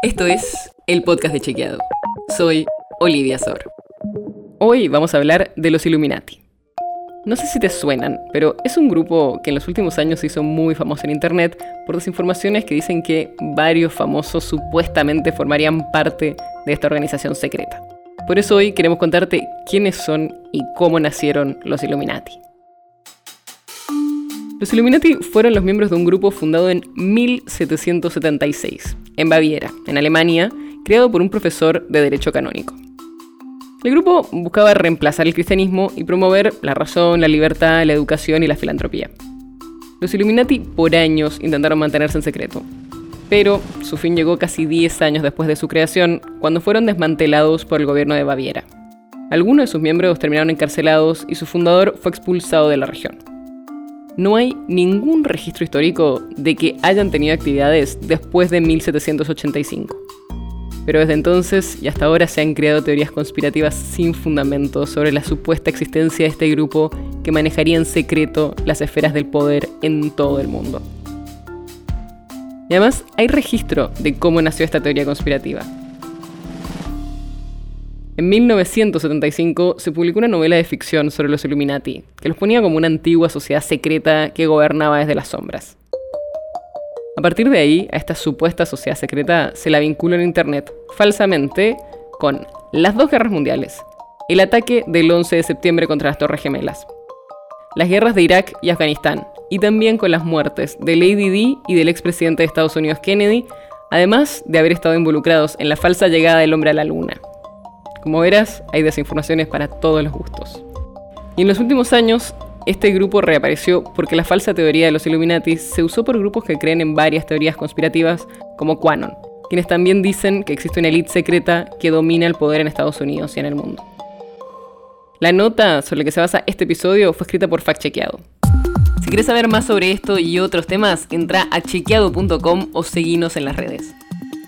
Esto es el podcast de Chequeado. Soy Olivia Sor. Hoy vamos a hablar de los Illuminati. No sé si te suenan, pero es un grupo que en los últimos años se hizo muy famoso en internet por desinformaciones que dicen que varios famosos supuestamente formarían parte de esta organización secreta. Por eso hoy queremos contarte quiénes son y cómo nacieron los Illuminati. Los Illuminati fueron los miembros de un grupo fundado en 1776, en Baviera, en Alemania, creado por un profesor de Derecho Canónico. El grupo buscaba reemplazar el cristianismo y promover la razón, la libertad, la educación y la filantropía. Los Illuminati por años intentaron mantenerse en secreto, pero su fin llegó casi 10 años después de su creación, cuando fueron desmantelados por el gobierno de Baviera. Algunos de sus miembros terminaron encarcelados y su fundador fue expulsado de la región no hay ningún registro histórico de que hayan tenido actividades después de 1785. Pero desde entonces y hasta ahora se han creado teorías conspirativas sin fundamento sobre la supuesta existencia de este grupo que manejaría en secreto las esferas del poder en todo el mundo. Y además hay registro de cómo nació esta teoría conspirativa. En 1975 se publicó una novela de ficción sobre los Illuminati, que los ponía como una antigua sociedad secreta que gobernaba desde las sombras. A partir de ahí, a esta supuesta sociedad secreta se la vinculó en Internet, falsamente, con las dos guerras mundiales, el ataque del 11 de septiembre contra las Torres Gemelas, las guerras de Irak y Afganistán, y también con las muertes de Lady Di y del expresidente de Estados Unidos Kennedy, además de haber estado involucrados en la falsa llegada del hombre a la luna. Como verás, hay desinformaciones para todos los gustos. Y en los últimos años, este grupo reapareció porque la falsa teoría de los Illuminati se usó por grupos que creen en varias teorías conspirativas, como QAnon, quienes también dicen que existe una élite secreta que domina el poder en Estados Unidos y en el mundo. La nota sobre la que se basa este episodio fue escrita por Fact Chequeado. Si quieres saber más sobre esto y otros temas, entra a chequeado.com o seguinos en las redes.